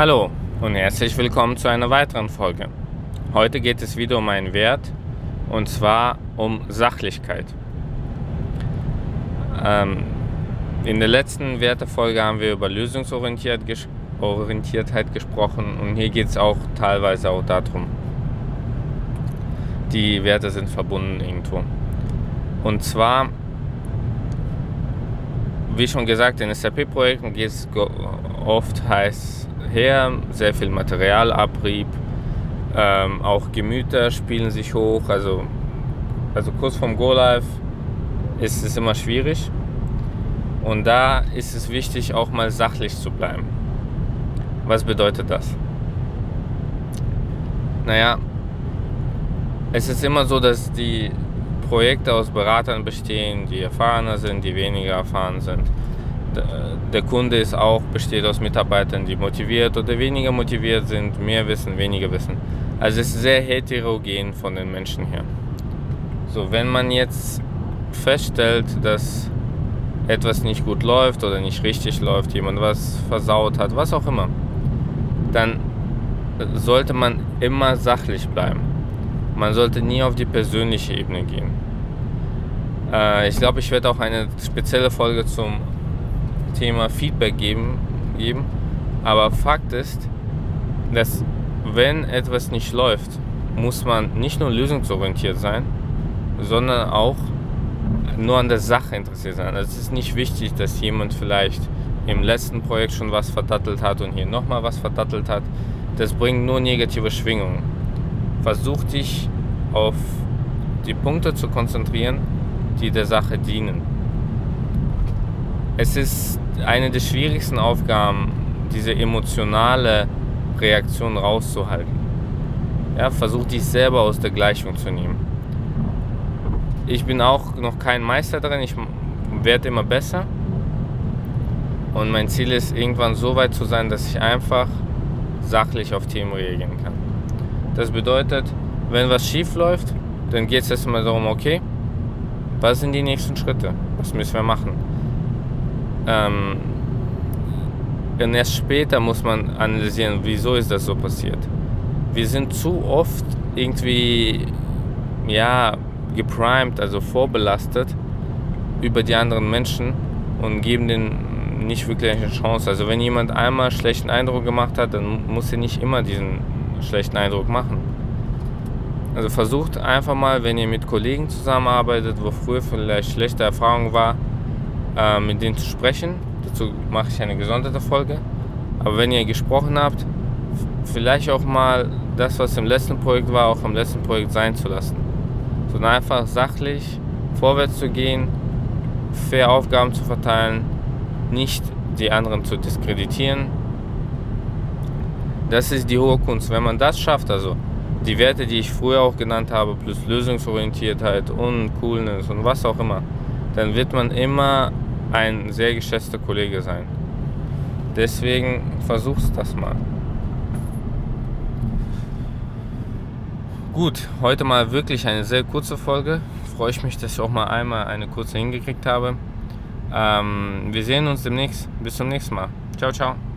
Hallo und herzlich willkommen zu einer weiteren Folge. Heute geht es wieder um einen Wert und zwar um Sachlichkeit. Ähm, in der letzten Wertefolge haben wir über Lösungsorientiertheit gesprochen und hier geht es auch teilweise auch darum. Die Werte sind verbunden irgendwo. Und zwar, wie schon gesagt, in SAP-Projekten geht es oft heiß her, sehr viel Materialabrieb, ähm, auch Gemüter spielen sich hoch, also, also kurz vorm Go-Live ist es immer schwierig. Und da ist es wichtig, auch mal sachlich zu bleiben. Was bedeutet das? Naja, es ist immer so, dass die Projekte aus Beratern bestehen, die erfahrener sind, die weniger erfahren sind der Kunde ist auch, besteht aus Mitarbeitern, die motiviert oder weniger motiviert sind, mehr wissen, weniger wissen. Also es ist sehr heterogen von den Menschen her. So, wenn man jetzt feststellt, dass etwas nicht gut läuft oder nicht richtig läuft, jemand was versaut hat, was auch immer, dann sollte man immer sachlich bleiben. Man sollte nie auf die persönliche Ebene gehen. Äh, ich glaube, ich werde auch eine spezielle Folge zum Thema Feedback geben, geben. Aber Fakt ist, dass wenn etwas nicht läuft, muss man nicht nur lösungsorientiert sein, sondern auch nur an der Sache interessiert sein. Also es ist nicht wichtig, dass jemand vielleicht im letzten Projekt schon was verdattelt hat und hier nochmal was verdattelt hat. Das bringt nur negative Schwingungen. Versuch dich auf die Punkte zu konzentrieren, die der Sache dienen. Es ist eine der schwierigsten Aufgaben, diese emotionale Reaktion rauszuhalten. Ja, versuch dich selber aus der Gleichung zu nehmen. Ich bin auch noch kein Meister darin, ich werde immer besser. Und mein Ziel ist, irgendwann so weit zu sein, dass ich einfach sachlich auf Themen reagieren kann. Das bedeutet, wenn was schief läuft, dann geht es erstmal darum, okay, was sind die nächsten Schritte? Was müssen wir machen? Ähm, und erst später muss man analysieren, wieso ist das so passiert. Wir sind zu oft irgendwie, ja, geprimed, also vorbelastet über die anderen Menschen und geben denen nicht wirklich eine Chance. Also wenn jemand einmal schlechten Eindruck gemacht hat, dann muss er nicht immer diesen schlechten Eindruck machen. Also versucht einfach mal, wenn ihr mit Kollegen zusammenarbeitet, wo früher vielleicht schlechte Erfahrungen war, äh, mit denen zu sprechen. Dazu mache ich eine gesonderte Folge. Aber wenn ihr gesprochen habt, vielleicht auch mal das, was im letzten Projekt war, auch im letzten Projekt sein zu lassen. Sondern einfach sachlich vorwärts zu gehen, fair Aufgaben zu verteilen, nicht die anderen zu diskreditieren. Das ist die hohe Kunst. Wenn man das schafft, also die Werte, die ich früher auch genannt habe, plus Lösungsorientiertheit und Coolness und was auch immer, dann wird man immer ein sehr geschätzter Kollege sein. Deswegen versuch's das mal. Gut, heute mal wirklich eine sehr kurze Folge. Freue ich mich, dass ich auch mal einmal eine kurze hingekriegt habe. Ähm, wir sehen uns demnächst. Bis zum nächsten Mal. Ciao, ciao.